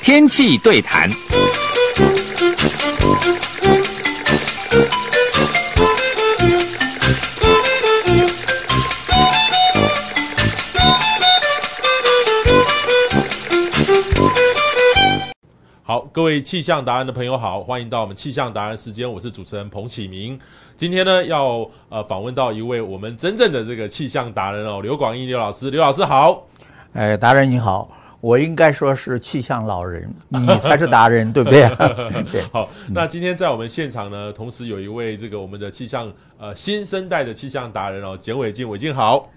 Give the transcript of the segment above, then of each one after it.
天气对谈。各位气象达人的朋友好，欢迎到我们气象达人时间，我是主持人彭启明。今天呢，要呃访问到一位我们真正的这个气象达人哦，刘广义刘老师，刘老师好。哎，达人你好，我应该说是气象老人，你才是 达人，对不对？对。好，那今天在我们现场呢，同时有一位这个我们的气象呃新生代的气象达人哦，简伟静，伟静好。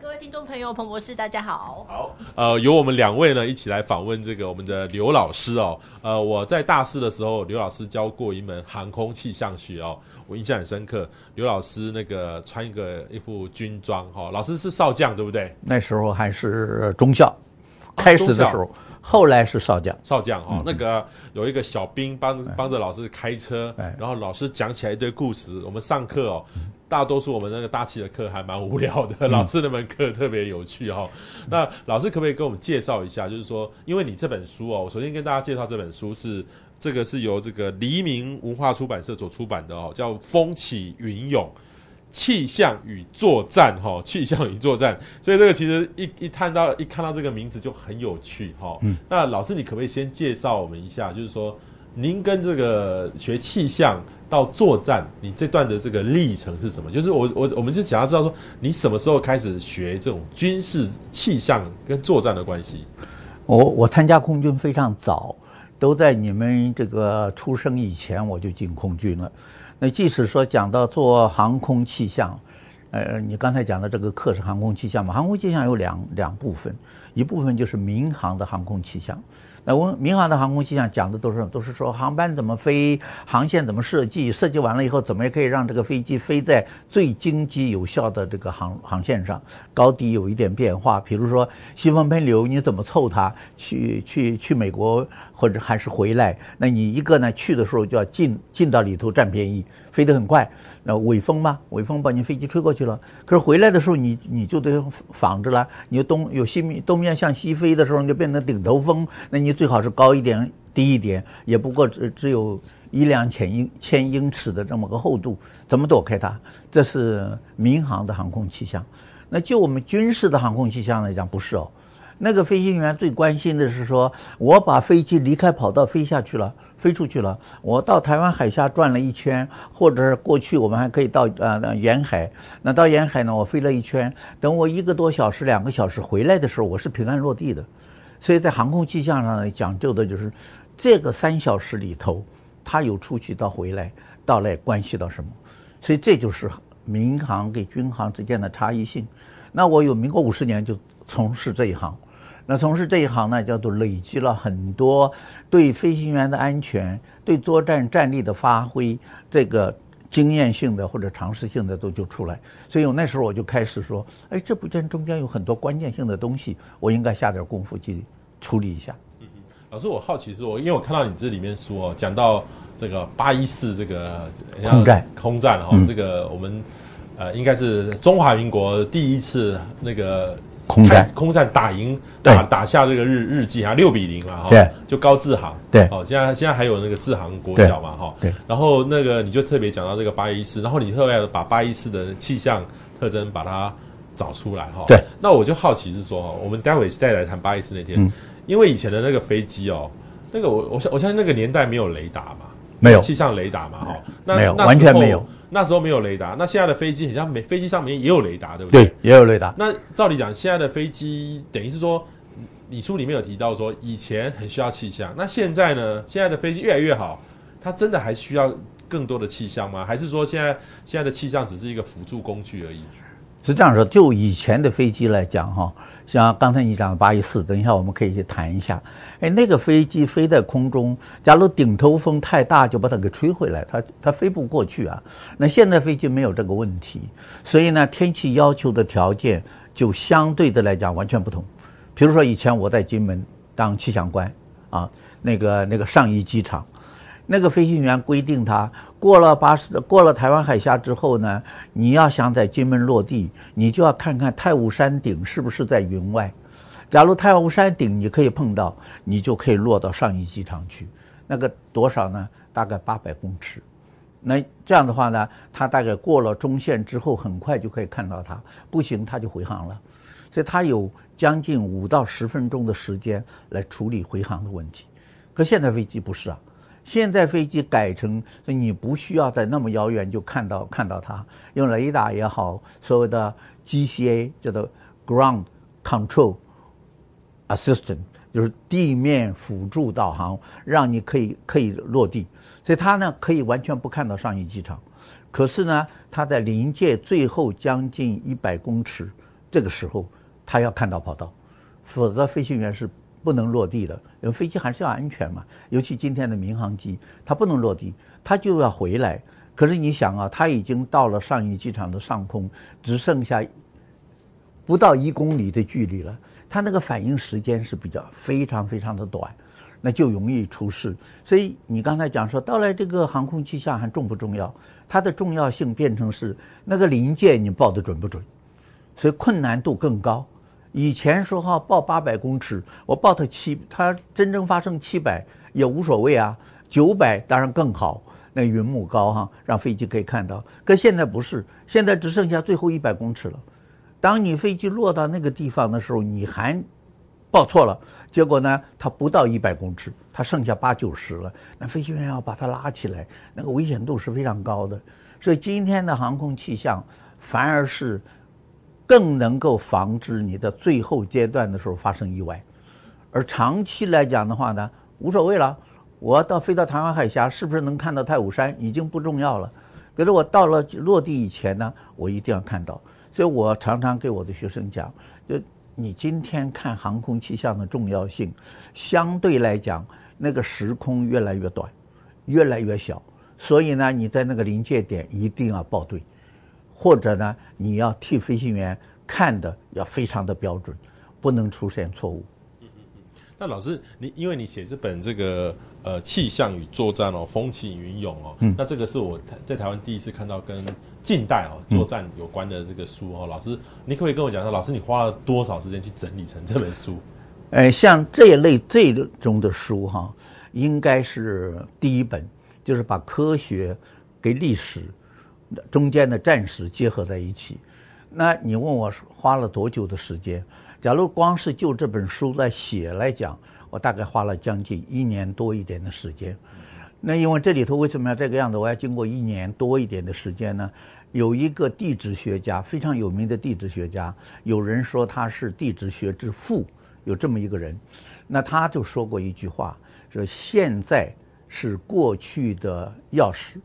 各位听众朋友，彭博士，大家好。好，呃，由我们两位呢一起来访问这个我们的刘老师哦。呃，我在大四的时候，刘老师教过一门航空气象学哦，我印象很深刻。刘老师那个穿一个一副军装哈、哦，老师是少将对不对？那时候还是中校，开始的时候，后来是少将。少将哈、哦嗯，那个有一个小兵帮帮着老师开车，然后老师讲起来一堆故事，我们上课哦。大多数我们那个大气的课还蛮无聊的，嗯、老师那门课特别有趣哈、哦。那老师可不可以跟我们介绍一下？就是说，因为你这本书哦，我首先跟大家介绍这本书是这个是由这个黎明文化出版社所出版的哦，叫《风起云涌：气象与作战》哈、哦，气象与作战。所以这个其实一一看到一看到这个名字就很有趣哈、哦。嗯。那老师，你可不可以先介绍我们一下？就是说，您跟这个学气象。到作战，你这段的这个历程是什么？就是我我我们是想要知道说，你什么时候开始学这种军事气象跟作战的关系？我我参加空军非常早，都在你们这个出生以前我就进空军了。那即使说讲到做航空气象，呃，你刚才讲的这个课是航空气象嘛？航空气象有两两部分，一部分就是民航的航空气象。那我民航的航空气象讲的都是都是说航班怎么飞，航线怎么设计，设计完了以后怎么也可以让这个飞机飞在最经济有效的这个航航线上，高低有一点变化。比如说西风喷流，你怎么凑它去去去美国或者还是回来？那你一个呢去的时候就要进进到里头占便宜。飞得很快，那尾风嘛，尾风把你飞机吹过去了。可是回来的时候你，你就得仿着了。你东有西面东面向西飞的时候，你就变成顶头风。那你最好是高一点、低一点，也不过只只有一两千英千英尺的这么个厚度，怎么躲开它？这是民航的航空气象。那就我们军事的航空气象来讲，不是哦。那个飞行员最关心的是说，我把飞机离开跑道飞下去了。飞出去了，我到台湾海峡转了一圈，或者是过去我们还可以到呃沿海。那到沿海呢，我飞了一圈，等我一个多小时、两个小时回来的时候，我是平安落地的。所以在航空气象上呢，讲究的就是这个三小时里头，它有出去到回来，到来关系到什么？所以这就是民航跟军航之间的差异性。那我有民国五十年就从事这一行。那从事这一行呢，叫做累积了很多对飞行员的安全、对作战战力的发挥这个经验性的或者常识性的都就出来。所以我那时候我就开始说，哎，这部件中间有很多关键性的东西，我应该下点功夫去处理一下。嗯嗯，老师，我好奇是我，因为我看到你这里面说讲到这个八一四这个空战，空战哈、嗯，这个我们呃应该是中华民国第一次那个。空战，空战打赢，打打下这个日日记啊，六比零嘛，哈，对，就高志航，对，哦，现在现在还有那个志航国小嘛，哈，对，然后那个你就特别讲到这个八一四，然后你后来把八一四的气象特征把它找出来，哈，对，那我就好奇是说，我们待会再来谈八一四那天，嗯，因为以前的那个飞机哦，那个我我相我相信那个年代没有雷达嘛，没有。气象雷达嘛，哈，那没有，完全没有。那时候没有雷达，那现在的飞机好像没飞机上面也有雷达，对不对？对，也有雷达。那照理讲，现在的飞机等于是说，你书里面有提到说，以前很需要气象，那现在呢？现在的飞机越来越好，它真的还需要更多的气象吗？还是说现在现在的气象只是一个辅助工具而已？是这样说，就以前的飞机来讲，哈。像刚才你讲的八一四，等一下我们可以去谈一下。哎，那个飞机飞在空中，假如顶头风太大，就把它给吹回来，它它飞不过去啊。那现在飞机没有这个问题，所以呢，天气要求的条件就相对的来讲完全不同。比如说以前我在金门当气象官啊，那个那个上一机场，那个飞行员规定他过了巴士，过了台湾海峡之后呢，你要想在金门落地，你就要看看太武山顶是不是在云外。假如太武山顶你可以碰到，你就可以落到上义机场去。那个多少呢？大概八百公尺。那这样的话呢，它大概过了中线之后，很快就可以看到它。不行，它就回航了。所以它有将近五到十分钟的时间来处理回航的问题。可现在飞机不是啊，现在飞机改成你不需要在那么遥远就看到看到它，用雷达也好，所谓的 GCA 叫做 Ground Control Assistant，就是地面辅助导航，让你可以可以落地。所以它呢可以完全不看到上义机场，可是呢，它在临界最后将近一百公尺这个时候，它要看到跑道，否则飞行员是不能落地的。因为飞机还是要安全嘛，尤其今天的民航机，它不能落地，它就要回来。可是你想啊，它已经到了上义机场的上空，只剩下不到一公里的距离了，它那个反应时间是比较非常非常的短。那就容易出事，所以你刚才讲说，到了这个航空气象还重不重要？它的重要性变成是那个临界你报的准不准？所以困难度更高。以前说哈报八百公尺，我报它七，它真正发生七百也无所谓啊，九百当然更好，那云母高哈，让飞机可以看到。可现在不是，现在只剩下最后一百公尺了。当你飞机落到那个地方的时候，你还报错了。结果呢，它不到一百公尺，它剩下八九十了。那飞行员要把它拉起来，那个危险度是非常高的。所以今天的航空气象反而是更能够防止你的最后阶段的时候发生意外。而长期来讲的话呢，无所谓了。我到飞到台湾海峡，是不是能看到太武山已经不重要了。可是我到了落地以前呢，我一定要看到。所以我常常给我的学生讲，就。你今天看航空气象的重要性，相对来讲，那个时空越来越短，越来越小，所以呢，你在那个临界点一定要报对，或者呢，你要替飞行员看的要非常的标准，不能出现错误。那老师，你因为你写这本这个呃气象与作战哦，风起云涌哦，嗯，那这个是我在台湾第一次看到跟近代哦作战有关的这个书哦。老师，你可不可以跟我讲说，老师你花了多少时间去整理成这本书？呃，像这一类这一种的书哈，应该是第一本，就是把科学给历史中间的战史结合在一起。那你问我花了多久的时间？假如光是就这本书来写来讲，我大概花了将近一年多一点的时间。那因为这里头为什么要这个样子？我要经过一年多一点的时间呢？有一个地质学家，非常有名的地质学家，有人说他是地质学之父，有这么一个人。那他就说过一句话，说现在是过去的钥匙。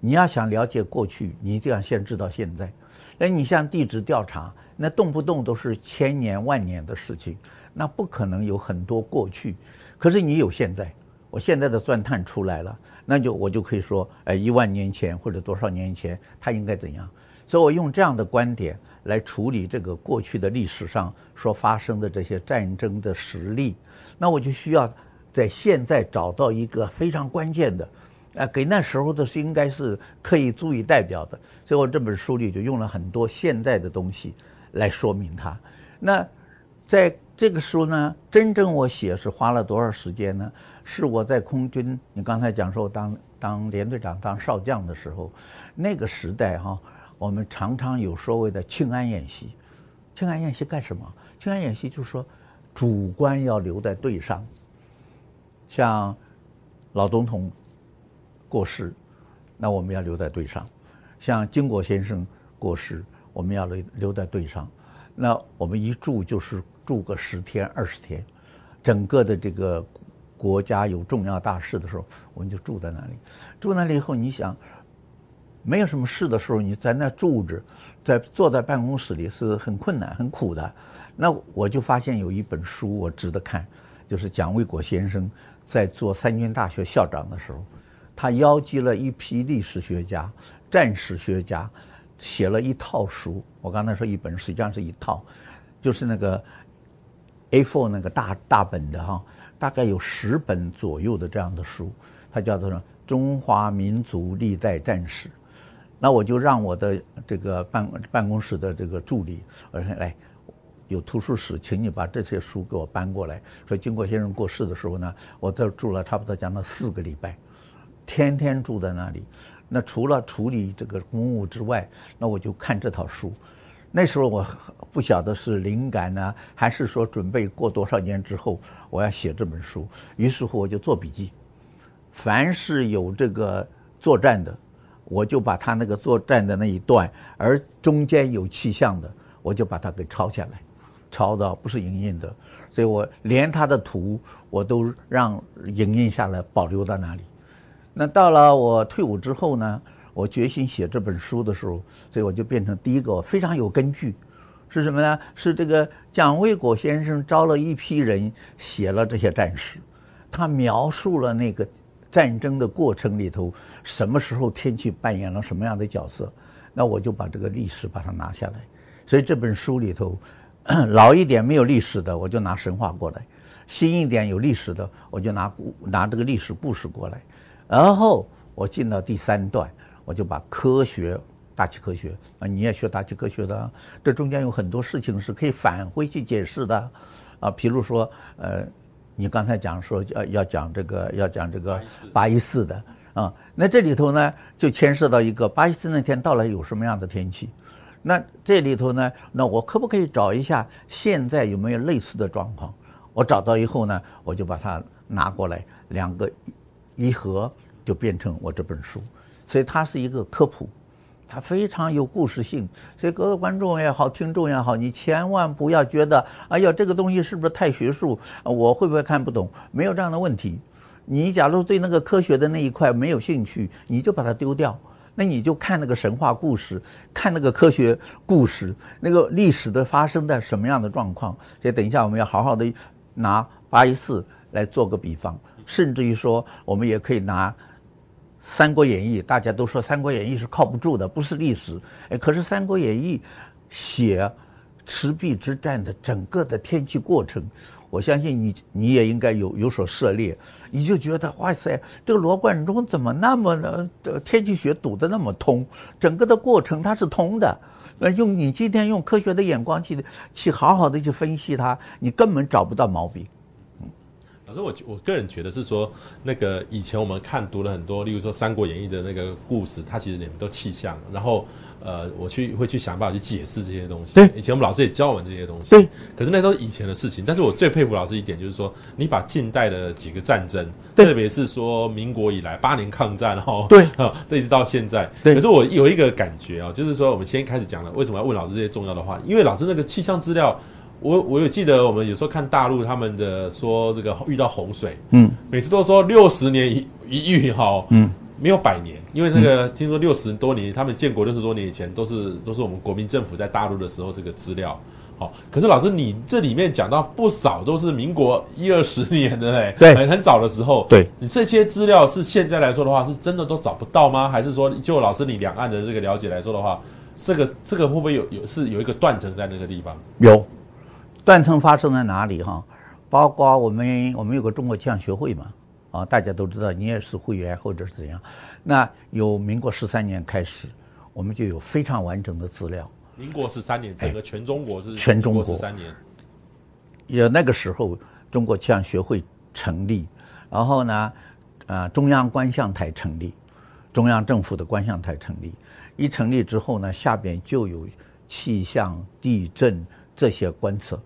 你要想了解过去，你一定要先知道现在。那，你像地质调查。那动不动都是千年万年的事情，那不可能有很多过去。可是你有现在，我现在的钻探出来了，那就我就可以说，哎，一万年前或者多少年前它应该怎样？所以我用这样的观点来处理这个过去的历史上所发生的这些战争的实例，那我就需要在现在找到一个非常关键的。啊，给那时候的是应该是可以足以代表的，所以我这本书里就用了很多现在的东西。来说明它。那在这个书呢，真正我写是花了多少时间呢？是我在空军，你刚才讲说我当当连队长、当少将的时候，那个时代哈，我们常常有所谓的庆安演习。庆安演习干什么？庆安演习就是说，主官要留在队上。像老总统过世，那我们要留在队上；像经国先生过世。我们要留留在队上，那我们一住就是住个十天二十天，整个的这个国家有重要大事的时候，我们就住在那里。住那里以后，你想，没有什么事的时候，你在那住着，在坐在办公室里是很困难、很苦的。那我就发现有一本书我值得看，就是蒋卫国先生在做三军大学校长的时候，他邀集了一批历史学家、战史学家。写了一套书，我刚才说一本，实际上是一套，就是那个 A4 那个大大本的哈，大概有十本左右的这样的书，它叫做《中华民族历代战史。那我就让我的这个办办公室的这个助理，我说来，有图书室，请你把这些书给我搬过来。说经国先生过世的时候呢，我这住了差不多将近四个礼拜，天天住在那里。那除了处理这个公务之外，那我就看这套书。那时候我不晓得是灵感呢，还是说准备过多少年之后我要写这本书。于是乎我就做笔记，凡是有这个作战的。我就把他那个作战的那一段，而中间有气象的，我就把它给抄下来，抄的不是影印的，所以我连他的图我都让影印下来保留到那里。那到了我退伍之后呢，我决心写这本书的时候，所以我就变成第一个非常有根据，是什么呢？是这个蒋卫国先生招了一批人写了这些战史，他描述了那个。战争的过程里头，什么时候天气扮演了什么样的角色？那我就把这个历史把它拿下来。所以这本书里头，老一点没有历史的，我就拿神话过来；新一点有历史的，我就拿拿这个历史故事过来。然后我进到第三段，我就把科学、大气科学啊，你也学大气科学的，这中间有很多事情是可以返回去解释的啊，譬如说呃。你刚才讲说要要讲这个要讲这个八一四的啊，那这里头呢就牵涉到一个八一四那天到来有什么样的天气？那这里头呢，那我可不可以找一下现在有没有类似的状况？我找到以后呢，我就把它拿过来，两个一合就变成我这本书，所以它是一个科普。它非常有故事性，所以各位观众也好，听众也好，你千万不要觉得，哎呀，这个东西是不是太学术？我会不会看不懂？没有这样的问题。你假如对那个科学的那一块没有兴趣，你就把它丢掉。那你就看那个神话故事，看那个科学故事，那个历史的发生在什么样的状况。所以等一下我们要好好的拿八一四来做个比方，甚至于说，我们也可以拿。《三国演义》，大家都说《三国演义》是靠不住的，不是历史。哎，可是《三国演义》写赤壁之战的整个的天气过程，我相信你你也应该有有所涉猎，你就觉得哇塞，这个罗贯中怎么那么的天气学读得那么通？整个的过程它是通的。呃，用你今天用科学的眼光去去好好的去分析它，你根本找不到毛病。老师，我我个人觉得是说，那个以前我们看读了很多，例如说《三国演义》的那个故事，它其实里面都气象，然后呃，我去会去想办法去解释这些东西。对，以前我们老师也教我们这些东西。对，可是那都是以前的事情。但是我最佩服老师一点就是说，你把近代的几个战争，特别是说民国以来八年抗战哦，对啊，一直到现在。对。可是我有一个感觉啊，就是说我们先开始讲了，为什么要问老师这些重要的话？因为老师那个气象资料。我我有记得，我们有时候看大陆他们的说这个遇到洪水，嗯，每次都说六十年一一遇哈，嗯，没有百年，因为那个听说六十多年，他们建国六十多年以前都是都是我们国民政府在大陆的时候这个资料，好，可是老师你这里面讲到不少都是民国一二十年的嘞，对，很很早的时候，对，你这些资料是现在来说的话，是真的都找不到吗？还是说就老师你两岸的这个了解来说的话，这个这个会不会有有是有一个断层在那个地方？有。断层发生在哪里？哈，包括我们我们有个中国气象学会嘛，啊，大家都知道，你也是会员或者是怎样。那由民国十三年开始，我们就有非常完整的资料。民国十三年，整个全中国是全中国十三年。有那个时候，中国气象学会成立，然后呢，啊，中央观象台成立，中央政府的观象台成立。一成立之后呢，下边就有气象、地震这些观测。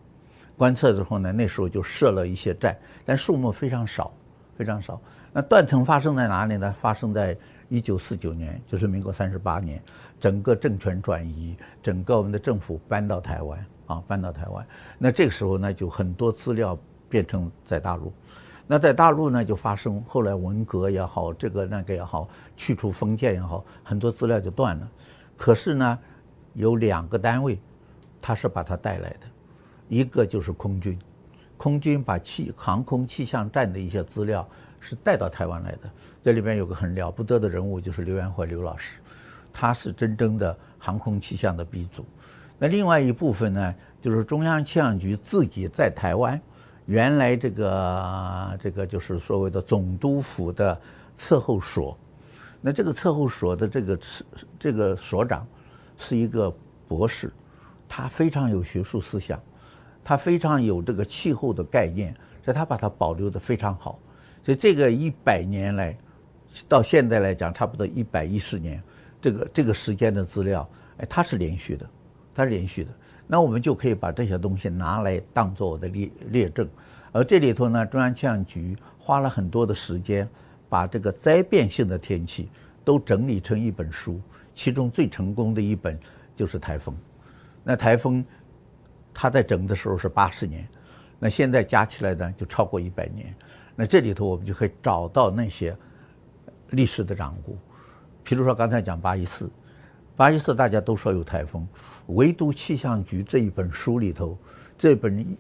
观测之后呢，那时候就设了一些站，但数目非常少，非常少。那断层发生在哪里呢？发生在一九四九年，就是民国三十八年，整个政权转移，整个我们的政府搬到台湾啊，搬到台湾。那这个时候呢，就很多资料变成在大陆。那在大陆呢，就发生后来文革也好，这个那个也好，去除封建也好，很多资料就断了。可是呢，有两个单位，他是把它带来的。一个就是空军，空军把气航空气象站的一些资料是带到台湾来的。这里边有个很了不得的人物，就是刘元辉刘老师，他是真正的航空气象的鼻祖。那另外一部分呢，就是中央气象局自己在台湾，原来这个这个就是所谓的总督府的测候所。那这个测候所的这个这个所长是一个博士，他非常有学术思想，它非常有这个气候的概念，所以它把它保留得非常好。所以这个一百年来，到现在来讲，差不多一百一十年，这个这个时间的资料，哎，它是连续的，它是连续的。那我们就可以把这些东西拿来当做我的列列证。而这里头呢，中央气象局花了很多的时间。把这个灾变性的天气都整理成一本书，其中最成功的一本就是台风。那台风，它在整的时候是八十年，那现在加起来呢就超过一百年。那这里头我们就可以找到那些历史的掌故，比如说刚才讲八一四，八一四大家都说有台风，唯独气象局这一本书里头，这本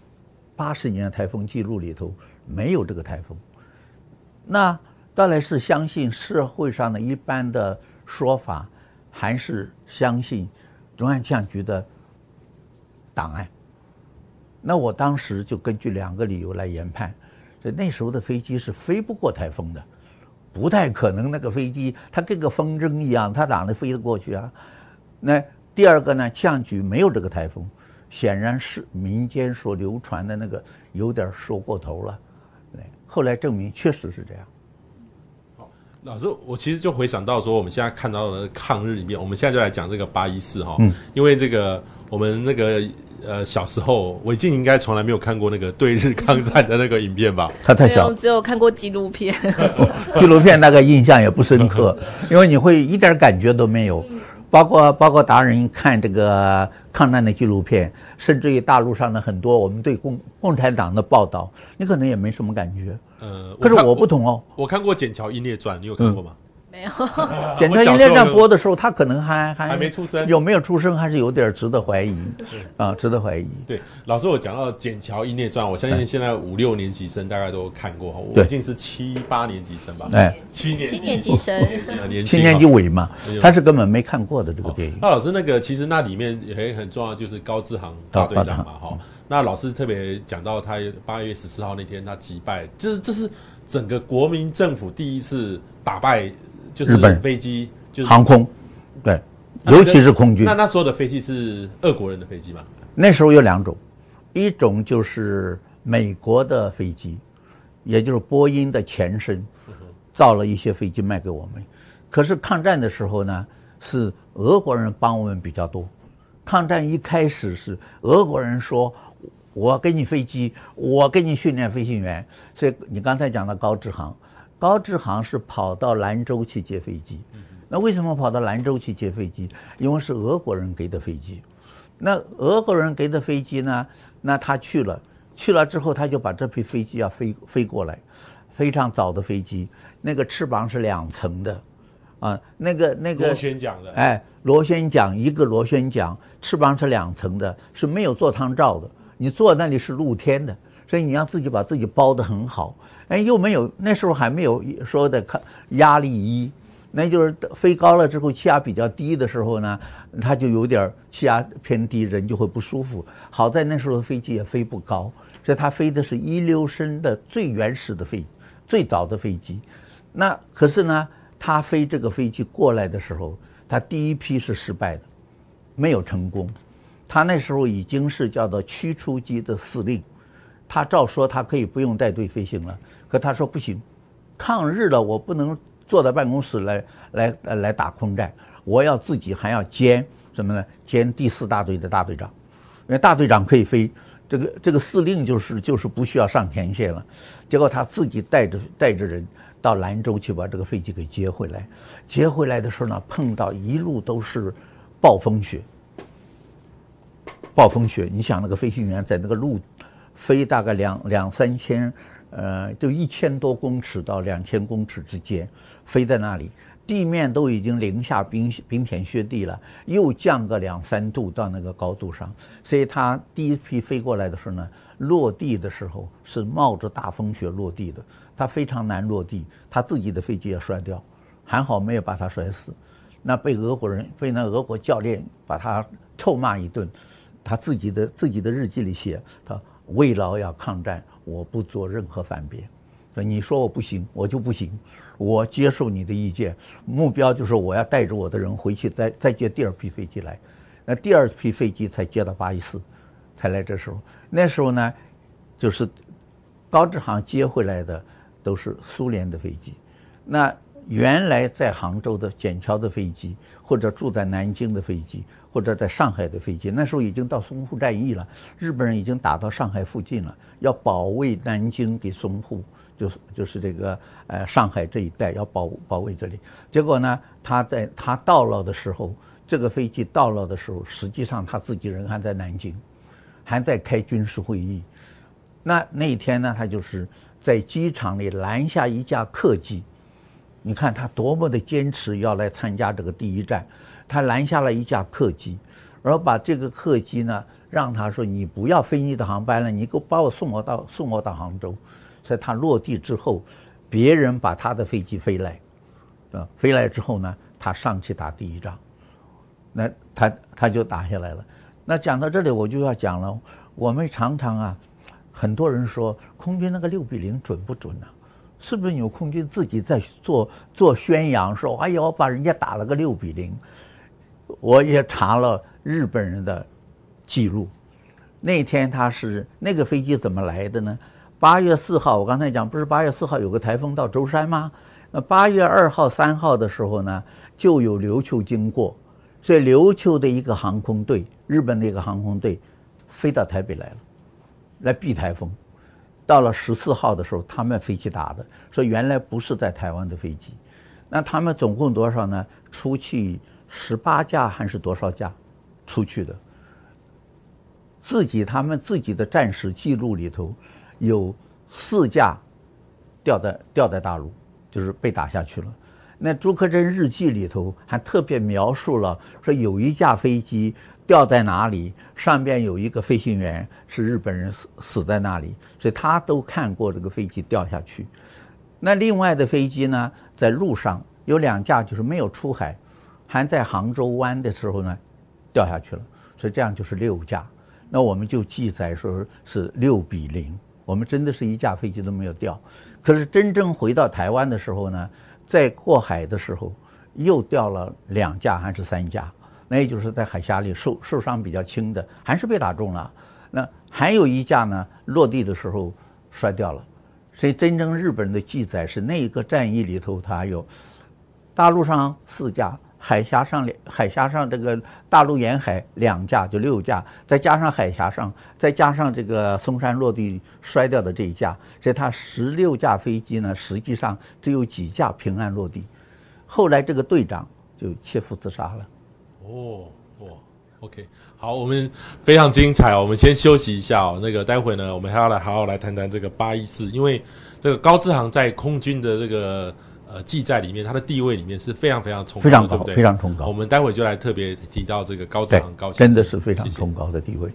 八十年台风记录里头没有这个台风。那到底是相信社会上的一般的说法，还是相信中央气象局的档案？那我当时就根据两个理由来研判，所以那时候的飞机是飞不过台风的，不太可能那个飞机它跟个风筝一样，它哪能飞得过去啊？那第二个呢，气象局没有这个台风，显然是民间所流传的那个有点说过头了。后来证明确实是这样。老师，我其实就回想到说，我们现在看到的抗日里面，我们现在就来讲这个八一四哈，因为这个我们那个呃小时候，韦静应该从来没有看过那个对日抗战的那个影片吧？他太小，只有看过纪录片，纪录片那个印象也不深刻，因为你会一点感觉都没有。包括包括达人看这个抗战的纪录片，甚至于大陆上的很多我们对共共产党的报道，你可能也没什么感觉。呃，可是我不同哦。我，我看过《筧桥英烈传》，你有看过吗？嗯没有，筧桥英烈传播的时候，他可能还还还没出生，有没有出生还是有点值得怀疑，啊，值得怀疑。对，老师，我讲到《剪桥英烈传》，我相信现在五六年级生大概都看过，我已经是七八年级生吧？哎，七年七年级生，七年级尾嘛，他是根本没看过的这个电影。那老师，那个其实那里面也很重要，就是高志航大队长嘛，哈。那老师特别讲到他八月十四号那天他击败，这这是整个国民政府第一次打败。就是飞机，就是航空，对，尤其是空军。那那时候的飞机是俄国人的飞机吗？那时候有两种，一种就是美国的飞机，也就是波音的前身，造了一些飞机卖给我们。可是抗战的时候呢，是俄国人帮我们比较多。抗战一开始是俄国人说：“我给你飞机，我给你训练飞行员。”所以你刚才讲的高志航。高志航是跑到兰州去接飞机，那为什么跑到兰州去接飞机？因为是俄国人给的飞机，那俄国人给的飞机呢？那他去了，去了之后他就把这批飞机要飞飞过来，非常早的飞机，那个翅膀是两层的，啊，那个那个螺旋桨的，哎，螺旋桨一个螺旋桨，翅膀是两层的，是没有座舱罩的，你坐那里是露天的，所以你要自己把自己包得很好。哎，又没有，那时候还没有说的看压力一，那就是飞高了之后气压比较低的时候呢，它就有点气压偏低，人就会不舒服。好在那时候的飞机也飞不高，所以它飞的是一溜身的最原始的飞，最早的飞机。那可是呢，它飞这个飞机过来的时候，它第一批是失败的，没有成功。它那时候已经是叫做驱逐机的司令，他照说他可以不用带队飞行了。可他说不行，抗日了，我不能坐在办公室来来来打空战，我要自己还要兼什么呢？兼第四大队的大队长，因为大队长可以飞，这个这个司令就是就是不需要上前线了。结果他自己带着带着人到兰州去把这个飞机给接回来，接回来的时候呢，碰到一路都是暴风雪，暴风雪，你想那个飞行员在那个路飞大概两两三千。呃，就一千多公尺到两千公尺之间，飞在那里，地面都已经零下冰冰天雪地了，又降个两三度到那个高度上，所以他第一批飞过来的时候呢，落地的时候是冒着大风雪落地的，他非常难落地，他自己的飞机也摔掉，还好没有把他摔死，那被俄国人被那俄国教练把他臭骂一顿，他自己的自己的日记里写，他为劳要抗战。我不做任何反辩，说你说我不行，我就不行，我接受你的意见，目标就是我要带着我的人回去再再接第二批飞机来，那第二批飞机才接到八一四，才来这时候，那时候呢，就是高志航接回来的都是苏联的飞机，那。原来在杭州的筧桥的飞机，或者住在南京的飞机，或者在上海的飞机，那时候已经到淞沪战役了，日本人已经打到上海附近了，要保卫南京给淞沪，就是就是这个呃上海这一带要保保卫这里。结果呢，他在他到了的时候，这个飞机到了的时候，实际上他自己人还在南京，还在开军事会议。那那一天呢，他就是在机场里拦下一架客机。你看他多么的坚持要来参加这个第一战，他拦下了一架客机，然后把这个客机呢让他说，你不要飞你的航班了，你给我把我送我到送我到杭州。所以他落地之后，别人把他的飞机飞来，啊，飞来之后呢，他上去打第一仗，那他他就打下来了。那讲到这里我就要讲了，我们常常啊，很多人说空军那个六比零准不准呢？是不是有空军自己在做做宣扬，说哎呀，我把人家打了个六比零？我也查了日本人的记录，那天他是那个飞机怎么来的呢？八月四号，我刚才讲不是八月四号有个台风到舟山吗？那八月二号、三号的时候呢，就有琉球经过，所以琉球的一个航空队，日本的一个航空队，飞到台北来了，来避台风。到了十四号的时候，他们飞机打的，说原来不是在台湾的飞机，那他们总共多少呢？出去十八架还是多少架？出去的。自己他们自己的战史记录里头，有四架掉在掉在大陆，就是被打下去了。那朱克珍日记里头还特别描述了，说有一架飞机。掉在哪里？上边有一个飞行员是日本人死死在那里，所以他都看过这个飞机掉下去。那另外的飞机呢，在路上有两架，就是没有出海，还在杭州湾的时候呢，掉下去了。所以这样就是六架。那我们就记载说是六比零，我们真的是一架飞机都没有掉。可是真正回到台湾的时候呢，在过海的时候又掉了两架还是三架？那也就是在海峡里受受伤比较轻的，还是被打中了。那还有一架呢，落地的时候摔掉了。所以真正日本人的记载是那一个战役里头，它有大陆上四架，海峡上两海峡上这个大陆沿海两架，就六架，再加上海峡上，再加上这个松山落地摔掉的这一架，所以它十六架飞机呢，实际上只有几架平安落地。后来这个队长就切腹自杀了。哦，哦，OK，好，我们非常精彩。我们先休息一下哦。那个待会呢，我们还要来好好来谈谈这个八一四，因为这个高志航在空军的这个呃记载里面，他的地位里面是非常非常崇高的，非常高，对不对？非常崇高。我们待会就来特别提到这个高志航高，真的是非常崇高的地位。谢谢。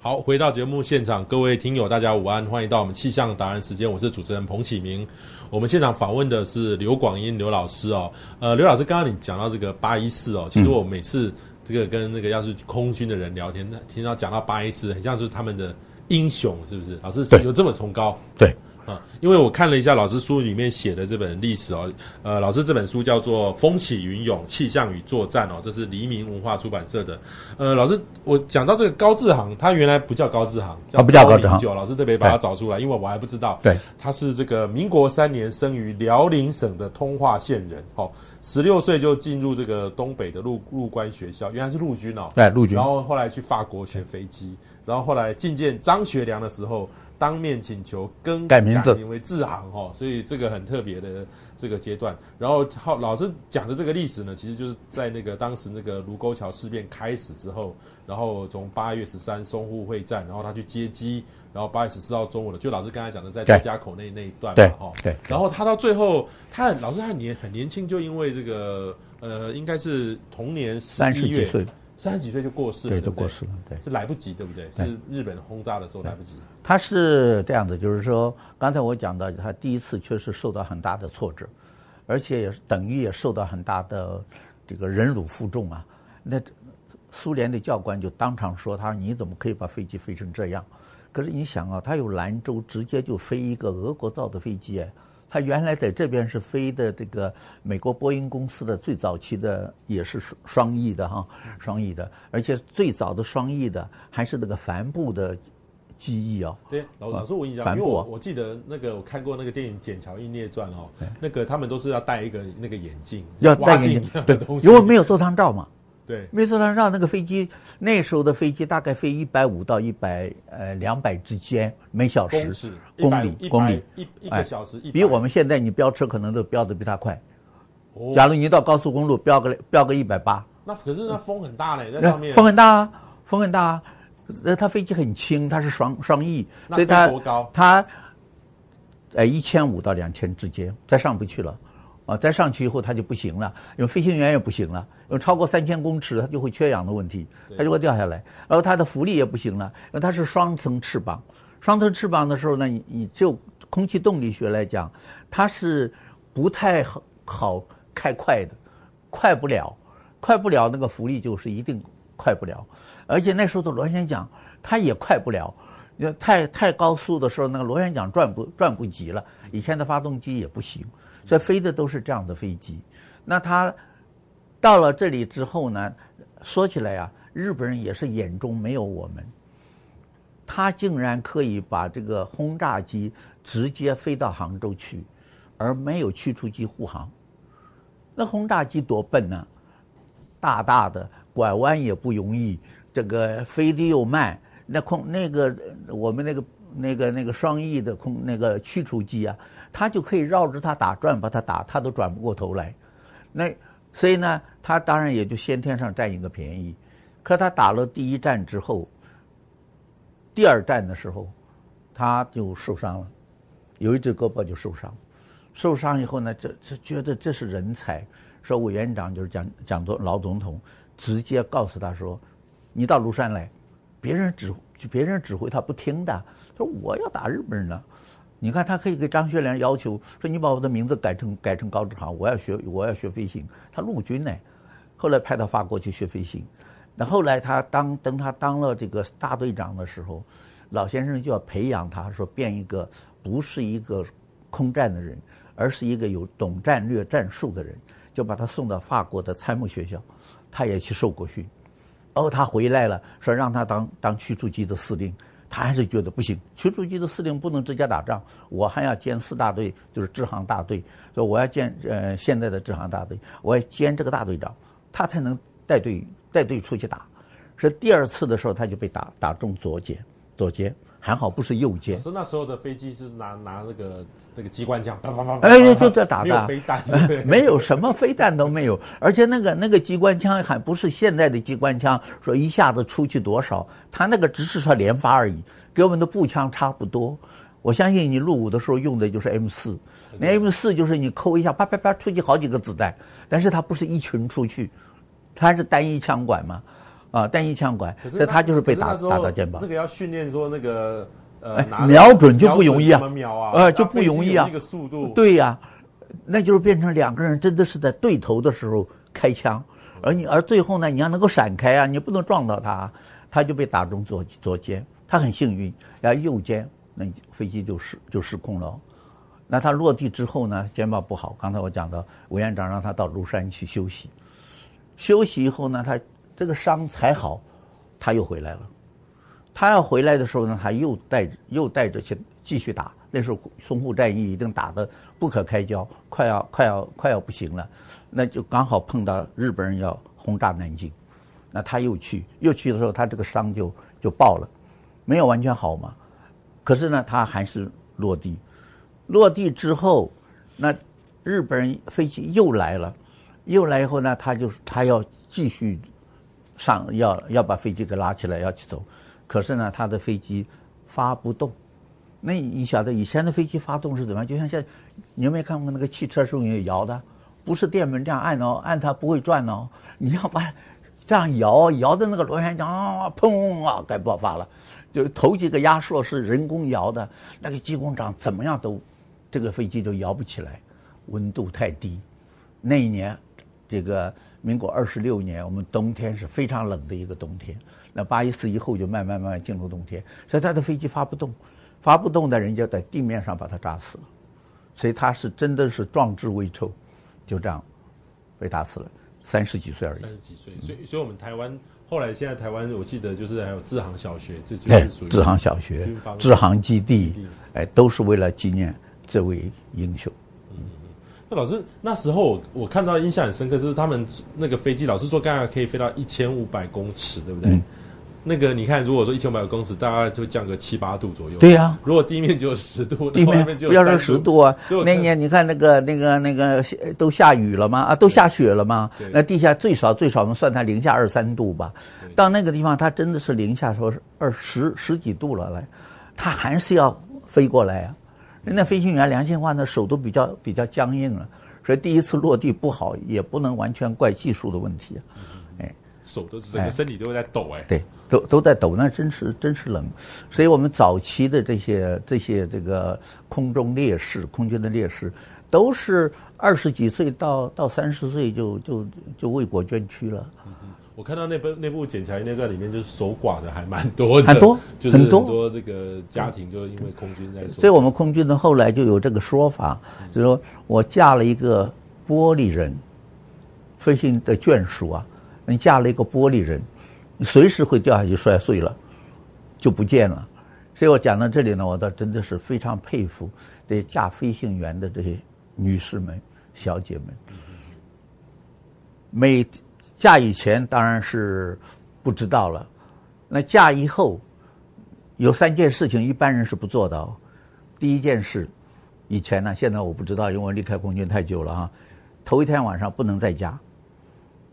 好，回到节目现场，各位听友大家午安，欢迎到我们气象达人时间，我是主持人彭启明。我们现场访问的是刘广英刘老师哦，呃，刘老师刚刚你讲到这个八一四哦，其实我每次。这个跟那个要是空军的人聊天，听到讲到八一四，很像就是他们的英雄，是不是？老师有这么崇高？对啊，因为我看了一下老师书里面写的这本历史哦，呃，老师这本书叫做《风起云涌：气象与作战》哦，这是黎明文化出版社的。呃，老师，我讲到这个高志航，他原来不叫高志航，叫高不叫高志航。老师特别把他找出来，因为我还不知道。对，他是这个民国三年生于辽宁省的通化县人。哦。十六岁就进入这个东北的陆陆官学校，原来是陆军哦。对，陆军。然后后来去法国学飞机，然后后来觐见张学良的时候，当面请求更改名字为志航哈，所以这个很特别的这个阶段。然后好，老师讲的这个历史呢，其实就是在那个当时那个卢沟桥事变开始之后，然后从八月十三淞沪会战，然后他去接机。然后八月十四号中午了，就老师刚才讲的在张家口那那一段嘛，哈，对。然后他到最后，他老师他很年很年轻，就因为这个呃，应该是同年十一月，三十几岁就过世了，对，就过世了，对，是来不及，对不对？是日本轰炸的时候来不及。他是这样的，就是说，刚才我讲到，他第一次确实受到很大的挫折，而且也是等于也受到很大的这个忍辱负重啊。那苏联的教官就当场说他：“你怎么可以把飞机飞成这样？”可是你想啊，他有兰州直接就飞一个俄国造的飞机哎，他原来在这边是飞的这个美国波音公司的最早期的也是双翼的哈，双翼的，而且最早的双翼的还是那个帆布的机翼哦。对，老老师我跟你讲，因为我我记得那个我看过那个电影《剑桥英烈传》哦，那个他们都是要戴一个那个眼镜，要戴眼镜，对，因为没有座舱罩嘛。对，没错，他让那个飞机，那时候的飞机大概飞一百五到一百呃两百之间每小时，公里公里一一个小时，比我们现在你飙车可能都飙得比他快。假如你到高速公路飙个飙个一百八，那可是那风很大嘞，在上面风很大啊，风很大啊。呃，它飞机很轻，它是双双翼，所以它它呃一千五到两千之间，再上不去了。啊，再上去以后它就不行了，因为飞行员也不行了，因为超过三千公尺它就会缺氧的问题，它就会掉下来。然后它的浮力也不行了，因为它是双层翅膀，双层翅膀的时候呢，你你就空气动力学来讲，它是不太好好开快的，快不了，快不了，那个浮力就是一定快不了。而且那时候的螺旋桨它也快不了，因为太太高速的时候，那个螺旋桨转不转不急了，以前的发动机也不行。这飞的都是这样的飞机，那他到了这里之后呢，说起来呀、啊，日本人也是眼中没有我们，他竟然可以把这个轰炸机直接飞到杭州去，而没有驱逐机护航。那轰炸机多笨呢、大大的拐弯也不容易，这个飞得又慢，那空那个我们那个那个那个双翼的空那个驱逐机啊。他就可以绕着他打转，把他打，他都转不过头来。那所以呢，他当然也就先天上占一个便宜。可他打了第一战之后，第二战的时候，他就受伤了，有一只胳膊就受伤。受伤以后呢，这这觉得这是人才，说委员长就是蒋蒋总老总统直接告诉他说：“你到庐山来，别人指别人指挥他不听的。他说我要打日本人呢。”你看，他可以给张学良要求说：“你把我的名字改成改成高志航，我要学我要学飞行。”他陆军呢，后来派到法国去学飞行。那后来他当等他当了这个大队长的时候，老先生就要培养他，说变一个不是一个空战的人，而是一个有懂战略战术的人，就把他送到法国的参谋学校，他也去受过训。哦，他回来了，说让他当当驱逐机的司令。他还是觉得不行，驱逐机的司令不能直接打仗，我还要兼四大队，就是支行大队，说我要兼呃现在的支行大队，我要兼这个大队长，他才能带队带队出去打。是第二次的时候，他就被打打中左肩，左肩。还好不是右肩。是那时候的飞机是拿拿那个那个机关枪，啪啪啪，哎，就在打的，没有飞弹，没有什么飞弹都没有，而且那个那个机关枪还不是现在的机关枪，说一下子出去多少，他那个只是说连发而已，跟我们的步枪差不多。我相信你入伍的时候用的就是 M 四，那 M 四就是你扣一下，啪啪啪出去好几个子弹，但是它不是一群出去，它是单一枪管嘛。啊，单一枪管，所以他就是被打打到肩膀。这个要训练说那个呃，瞄准就不容易啊，瞄啊呃，就不容易啊。那个速度。对呀、啊，那就是变成两个人真的是在对头的时候开枪，而你而最后呢，你要能够闪开啊，你不能撞到他，他就被打中左左肩，他很幸运，然后右肩那飞机就失就失控了。那他落地之后呢，肩膀不好，刚才我讲到委员长让他到庐山去休息，休息以后呢，他。这个伤才好，他又回来了。他要回来的时候呢，他又带又带着去继续打。那时候淞沪战役已经打得不可开交，快要快要快要不行了。那就刚好碰到日本人要轰炸南京，那他又去，又去的时候，他这个伤就就爆了，没有完全好嘛。可是呢，他还是落地。落地之后，那日本人飞机又来了，又来以后呢，他就他要继续。上要要把飞机给拉起来要去走，可是呢，他的飞机发不动。那你晓得以前的飞机发动是怎么样？就像现在，你有没有看过那个汽车是用摇的？不是电门这样按哦，按它不会转哦。你要把这样摇摇的那个螺旋桨啊，砰啊，该爆发了。就头几个压缩是人工摇的，那个机工长怎么样都这个飞机都摇不起来，温度太低。那一年，这个。民国二十六年，我们冬天是非常冷的一个冬天，那八一四以后就慢慢慢慢进入冬天，所以他的飞机发不动，发不动的人就在地面上把他炸死了，所以他是真的是壮志未酬，就这样被打死了，三十几岁而已。三十几岁，所以所以我们台湾后来现在台湾，我记得就是还有志航小学，这就是属于志航小学、志航基地，哎，都是为了纪念这位英雄。那老师那时候我我看到印象很深刻，就是他们那个飞机，老师说刚刚可以飞到一千五百公尺，对不对？嗯、那个你看，如果说一千五百公尺，大概就降个七八度左右。对呀、啊，如果地面只有十度，地面不要说十度啊。那年你看那个那个那个都下雨了吗？啊，都下雪了吗？那地下最少最少我们算它零下二三度吧。到那个地方，它真的是零下说是二十十几度了来，它还是要飞过来啊。人家飞行员良心话，呢手都比较比较僵硬了，所以第一次落地不好，也不能完全怪技术的问题。哎，手都是整个身体都在抖哎。对，都都在抖，那真是真是冷。所以我们早期的这些这些这个空中烈士，空军的烈士，都是二十几岁到到三十岁就就就为国捐躯了。我看到那部那部《检查员列传》里面，就是守寡的还蛮多的，很多，就是很多这个家庭就因为空军在守。所以我们空军的后来就有这个说法，就是说我嫁了一个玻璃人，飞行的眷属啊，你嫁了一个玻璃人，你随时会掉下去摔碎了，就不见了。所以我讲到这里呢，我倒真的是非常佩服这些嫁飞行员的这些女士们、小姐们，每。嫁以前当然是不知道了，那嫁以后有三件事情一般人是不做到。第一件事，以前呢，现在我不知道，因为离开空军太久了哈。头一天晚上不能在家，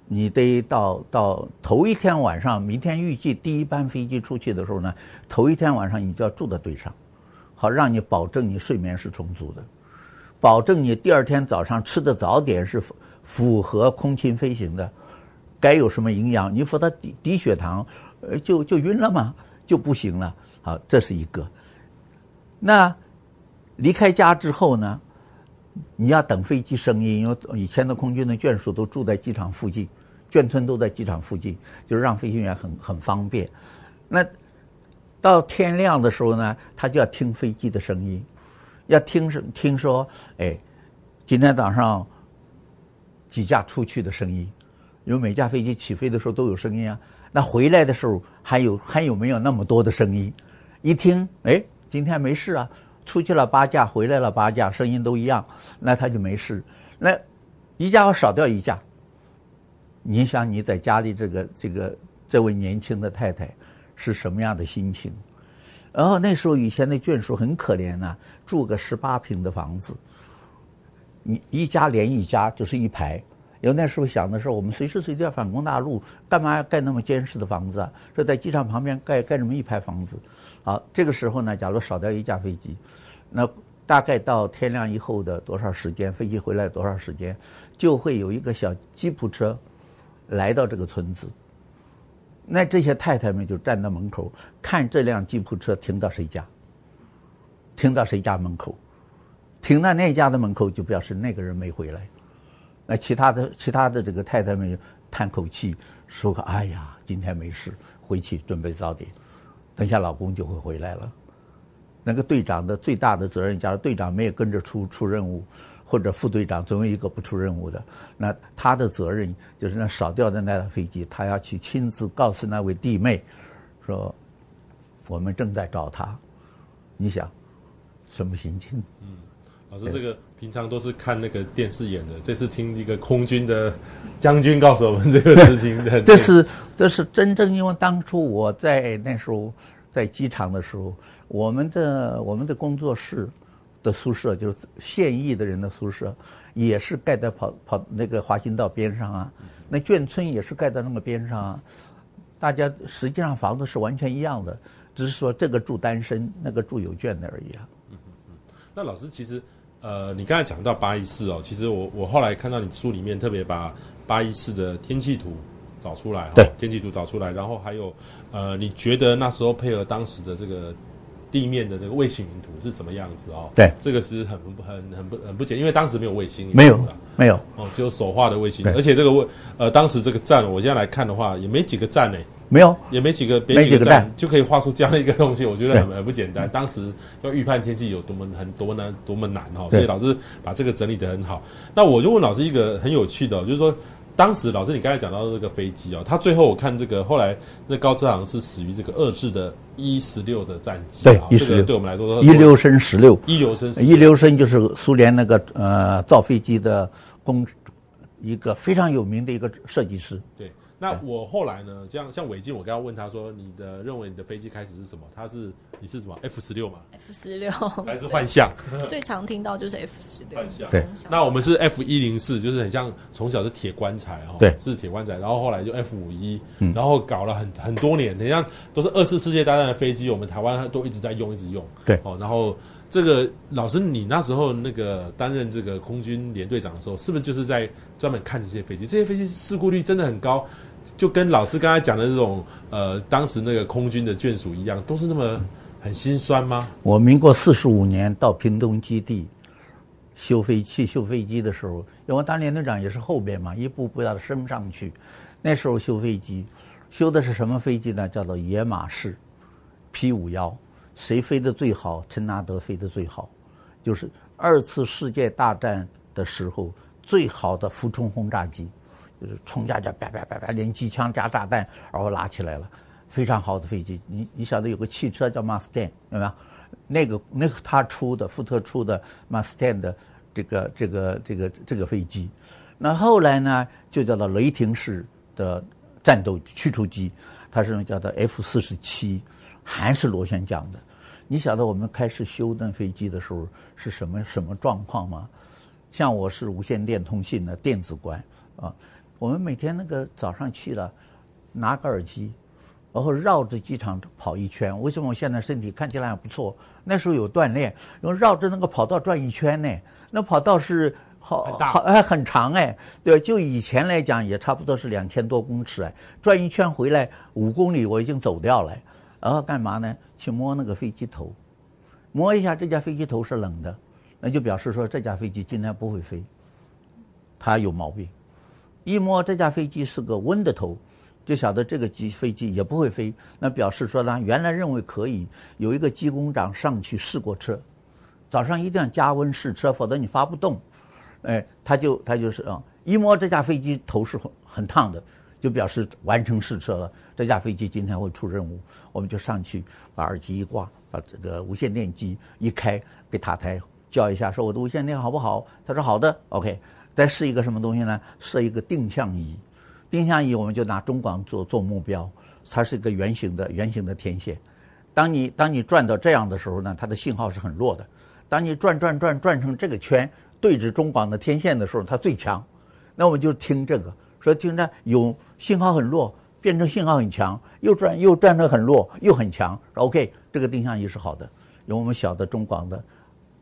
你得到到头一天晚上，明天预计第一班飞机出去的时候呢，头一天晚上你就要住在队上，好让你保证你睡眠是充足的，保证你第二天早上吃的早点是符合空勤飞行的。该有什么营养？你说他低低血糖，呃，就就晕了吗？就不行了。好，这是一个。那离开家之后呢？你要等飞机声音，因为以前的空军的眷属都住在机场附近，眷村都在机场附近，就是让飞行员很很方便。那到天亮的时候呢，他就要听飞机的声音，要听听说，哎，今天早上几架出去的声音。因为每架飞机起飞的时候都有声音啊，那回来的时候还有还有没有那么多的声音？一听，哎，今天没事啊，出去了八架，回来了八架，声音都一样，那他就没事。那一架要少掉一架，你想你在家里这个这个这位年轻的太太是什么样的心情？然后那时候以前的眷属很可怜呐、住个十八平的房子，你一家连一家就是一排。因为那时候想的是，我们随时随地要反攻大陆，干嘛要盖那么坚实的房子啊？说在机场旁边盖盖这么一排房子，好，这个时候呢，假如少掉一架飞机，那大概到天亮以后的多少时间，飞机回来多少时间，就会有一个小吉普车来到这个村子。那这些太太们就站在门口，看这辆吉普车停到谁家，停到谁家门口，停到那家的门口，就表示那个人没回来。那其他的其他的这个太太们叹口气，说个：“哎呀，今天没事，回去准备早点，等下老公就会回来了。”那个队长的最大的责任，假如队长没有跟着出出任务，或者副队长总有一个不出任务的，那他的责任就是那少掉的那辆飞机，他要去亲自告诉那位弟妹，说我们正在找他。你想什么心情？老师，这个平常都是看那个电视演的，这次听一个空军的将军告诉我们这个事情的。这是这是真正，因为当初我在那时候在机场的时候，我们的我们的工作室的宿舍就是现役的人的宿舍，也是盖在跑跑那个滑行道边上啊，那眷村也是盖在那个边上啊，大家实际上房子是完全一样的，只是说这个住单身，那个住有眷的而已啊。嗯嗯嗯。那老师其实。呃，你刚才讲到八一四哦，其实我我后来看到你书里面特别把八一四的天气图找出来，对，天气图找出来，然后还有呃，你觉得那时候配合当时的这个地面的这个卫星云图是怎么样子哦？对，这个是很很很不很不简，因为当时没有卫星，没有没有哦，只有手画的卫星，而且这个卫呃当时这个站，我现在来看的话也没几个站呢，没有，也没几个，别几个站就可以画出这样的一个东西，我觉得很很不简单。当时要预判天气有多么很多难多么难哈，所以老师把这个整理得很好。那我就问老师一个很有趣的，就是说。当时老师，你刚才讲到这个飞机哦，他最后我看这个后来那高志航是死于这个遏制的一十六的战机，对，一十六对我们来说，一六升十六，一六升一六升就是苏联那个呃造飞机的工一个非常有名的一个设计师，对。那我后来呢？这样像伟静，我刚刚问他说：“你的认为你的飞机开始是什么？”他是你是什么 F 十六嘛？F 十六还是幻象？最常听到就是 F 十六。幻象。对。那我们是 F 一零四，就是很像从小是铁棺材哈。对。是铁棺材，然后后来就 F 五一，然后搞了很很多年，很像都是二次世界大战的飞机，我们台湾都一直在用，一直用。对。哦，然后这个老师，你那时候那个担任这个空军联队长的时候，是不是就是在专门看这些飞机？这些飞机事故率真的很高。就跟老师刚才讲的这种，呃，当时那个空军的眷属一样，都是那么很心酸吗？我民国四十五年到屏东基地修飞机、修飞机的时候，因为当连队长也是后边嘛，一步步要升上去。那时候修飞机，修的是什么飞机呢？叫做野马式 P 五幺，谁飞得最好？陈纳德飞得最好，就是二次世界大战的时候最好的俯冲轰炸机。就是冲下去，叭叭叭叭，连机枪加炸弹，然后拉起来了，非常好的飞机。你你晓得有个汽车叫 Mustang 有没有？那个那个他出的，福特出的 Mustang 的这个这个这个这个飞机。那后来呢，就叫做雷霆式的战斗驱逐机，它是叫做 F 四十七，还是螺旋桨的。你晓得我们开始修那飞机的时候是什么什么状况吗？像我是无线电通信的电子官啊。我们每天那个早上去了，拿个耳机，然后绕着机场跑一圈。为什么我现在身体看起来还不错？那时候有锻炼，然后绕着那个跑道转一圈呢。那跑道是好好哎很长哎，对，就以前来讲也差不多是两千多公尺哎，转一圈回来五公里我已经走掉了。然后干嘛呢？去摸那个飞机头，摸一下这架飞机头是冷的，那就表示说这架飞机今天不会飞，它有毛病。一摸这架飞机是个温的头，就晓得这个机飞机也不会飞。那表示说呢，原来认为可以有一个机工长上去试过车，早上一定要加温试车，否则你发不动。哎，他就他就是啊，一摸这架飞机头是很很烫的，就表示完成试车了。这架飞机今天会出任务，我们就上去把耳机一挂，把这个无线电机一开，给塔台叫一下，说我的无线电好不好？他说好的，OK。再试一个什么东西呢？设一个定向仪，定向仪我们就拿中广做做目标，它是一个圆形的圆形的天线。当你当你转到这样的时候呢，它的信号是很弱的。当你转转转转成这个圈，对着中广的天线的时候，它最强。那我们就听这个，说听着有信号很弱，变成信号很强，又转又转成很弱又很强。OK，这个定向仪是好的，因为我们晓得中广的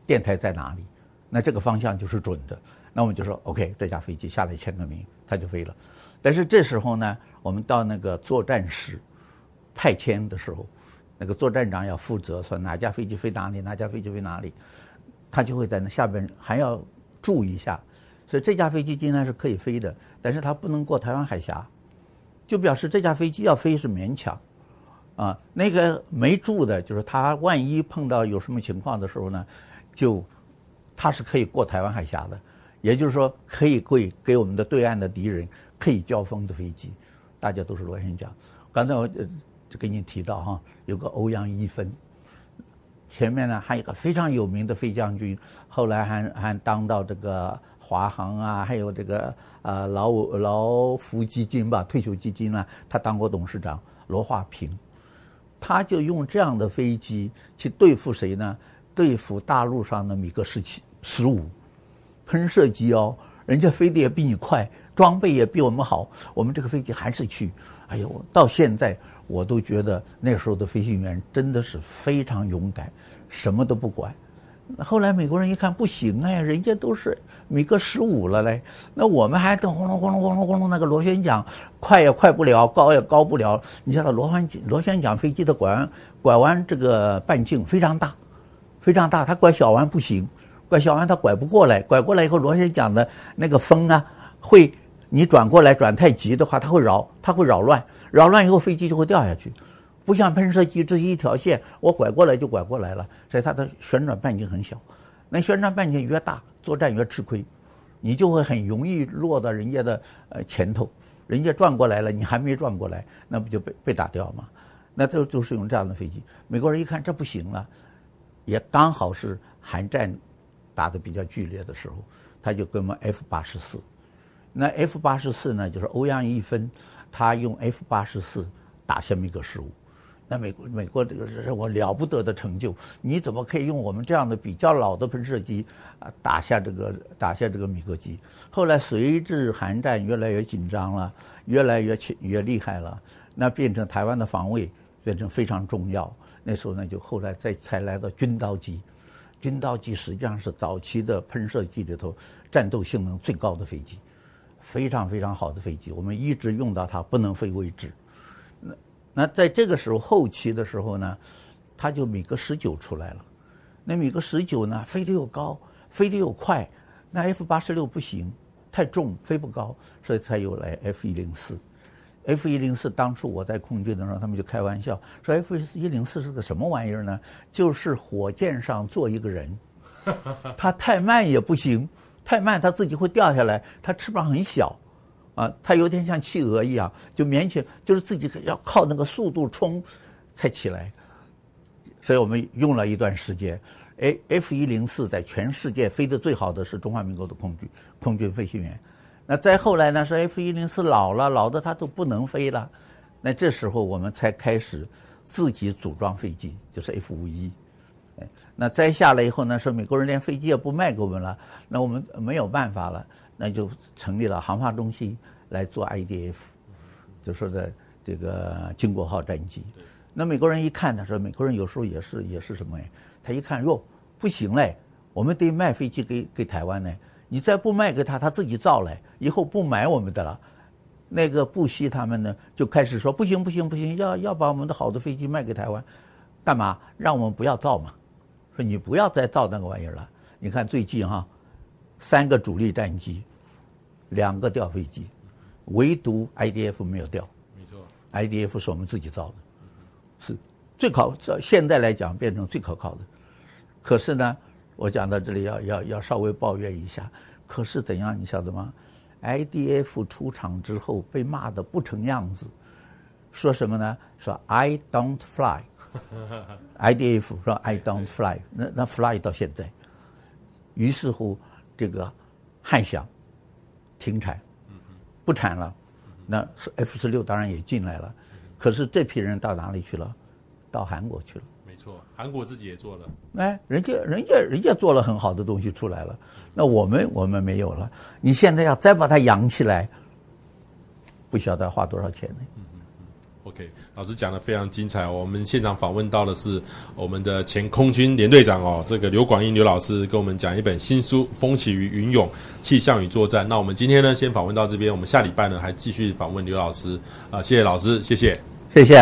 电台在哪里，那这个方向就是准的。那我们就说，OK，这架飞机下来签个名，它就飞了。但是这时候呢，我们到那个作战室派遣的时候，那个作战长要负责说哪架飞机飞哪里，哪架飞机飞哪里，他就会在那下边还要注意一下。所以这架飞机今天是可以飞的，但是它不能过台湾海峡，就表示这架飞机要飞是勉强。啊，那个没注的，就是他万一碰到有什么情况的时候呢，就他是可以过台湾海峡的。也就是说，可以给给我们的对岸的敌人可以交锋的飞机，大家都是螺旋桨。刚才我就给你提到哈，有个欧阳一分，前面呢还有个非常有名的飞将军，后来还还当到这个华航啊，还有这个呃劳劳福基金吧，退休基金呢，他当过董事长罗化平，他就用这样的飞机去对付谁呢？对付大陆上的米格十七十五。喷射机哦，人家飞得也比你快，装备也比我们好，我们这个飞机还是去。哎呦，到现在我都觉得那时候的飞行员真的是非常勇敢，什么都不管。后来美国人一看不行哎，人家都是米格十五了嘞，那我们还等轰隆轰隆轰隆轰隆那个螺旋桨，快也快不了，高也高不了。你像那螺旋螺旋桨飞机的拐弯拐弯这个半径非常大，非常大，它拐小弯不行。拐小弯它拐不过来，拐过来以后螺旋桨的那个风啊，会你转过来转太急的话，它会扰，它会扰乱，扰乱以后飞机就会掉下去，不像喷射机这是一条线，我拐过来就拐过来了，所以它的旋转半径很小。那旋转半径越大，作战越吃亏，你就会很容易落到人家的呃前头，人家转过来了，你还没转过来，那不就被被打掉吗？那都都是用这样的飞机。美国人一看这不行了，也刚好是韩战打得比较剧烈的时候，他就跟我们 F 八十四。那 F 八十四呢，就是欧阳一分，他用 F 八十四打下米格十五。那美国美国这个是我了不得的成就，你怎么可以用我们这样的比较老的喷射机啊打下这个打下这个米格机？后来随着韩战越来越紧张了，越来越越厉害了，那变成台湾的防卫变成非常重要。那时候呢，就后来再才来到军刀机，军刀机实际上是早期的喷射机里头战斗性能最高的飞机，非常非常好的飞机，我们一直用到它不能飞为止。那那在这个时候后期的时候呢，他就米格十九出来了。那米格十九呢，飞得又高，飞得又快。那 F 八十六不行，太重，飞不高，所以才有了 F 一零四。F 一零四当初我在空军的时候，他们就开玩笑说 F 一零四是个什么玩意儿呢？就是火箭上坐一个人，它太慢也不行，太慢它自己会掉下来，它翅膀很小。啊，它有点像企鹅一样，就勉强就是自己要靠那个速度冲才起来，所以我们用了一段时间。哎，F 一零四在全世界飞得最好的是中华民国的空军空军飞行员。那再后来呢，说 F 一零四老了，老的它都不能飞了。那这时候我们才开始自己组装飞机，就是 F 五一。哎，那再下来以后呢，说美国人连飞机也不卖给我们了，那我们没有办法了。那就成立了航发中心来做 IDF，就说的这个经国号战机。那美国人一看，他说美国人有时候也是也是什么呀？他一看哟，不行嘞，我们得卖飞机给给台湾呢。你再不卖给他，他自己造来，以后不买我们的了。那个布希他们呢就开始说不行不行不行，要要把我们的好的飞机卖给台湾，干嘛？让我们不要造嘛。说你不要再造那个玩意儿了。你看最近哈，三个主力战机。两个掉飞机，唯独 IDF 没有掉。没错，IDF 是我们自己造的，是最可现在来讲变成最可靠的。可是呢，我讲到这里要要要稍微抱怨一下。可是怎样，你晓得吗？IDF 出厂之后被骂得不成样子，说什么呢？说 I don't fly。IDF 说 I don't fly，那那 fly 到现在。于是乎，这个汉翔。停产，不产了，那 F 十六当然也进来了，可是这批人到哪里去了？到韩国去了。没错，韩国自己也做了。哎，人家人家人家做了很好的东西出来了，那我们我们没有了。你现在要再把它养起来，不晓得要花多少钱呢？OK，老师讲的非常精彩。我们现场访问到的是我们的前空军联队长哦，这个刘广英刘老师跟我们讲一本新书《风起于云涌：气象与作战》。那我们今天呢，先访问到这边，我们下礼拜呢还继续访问刘老师啊，谢谢老师，谢谢，谢谢。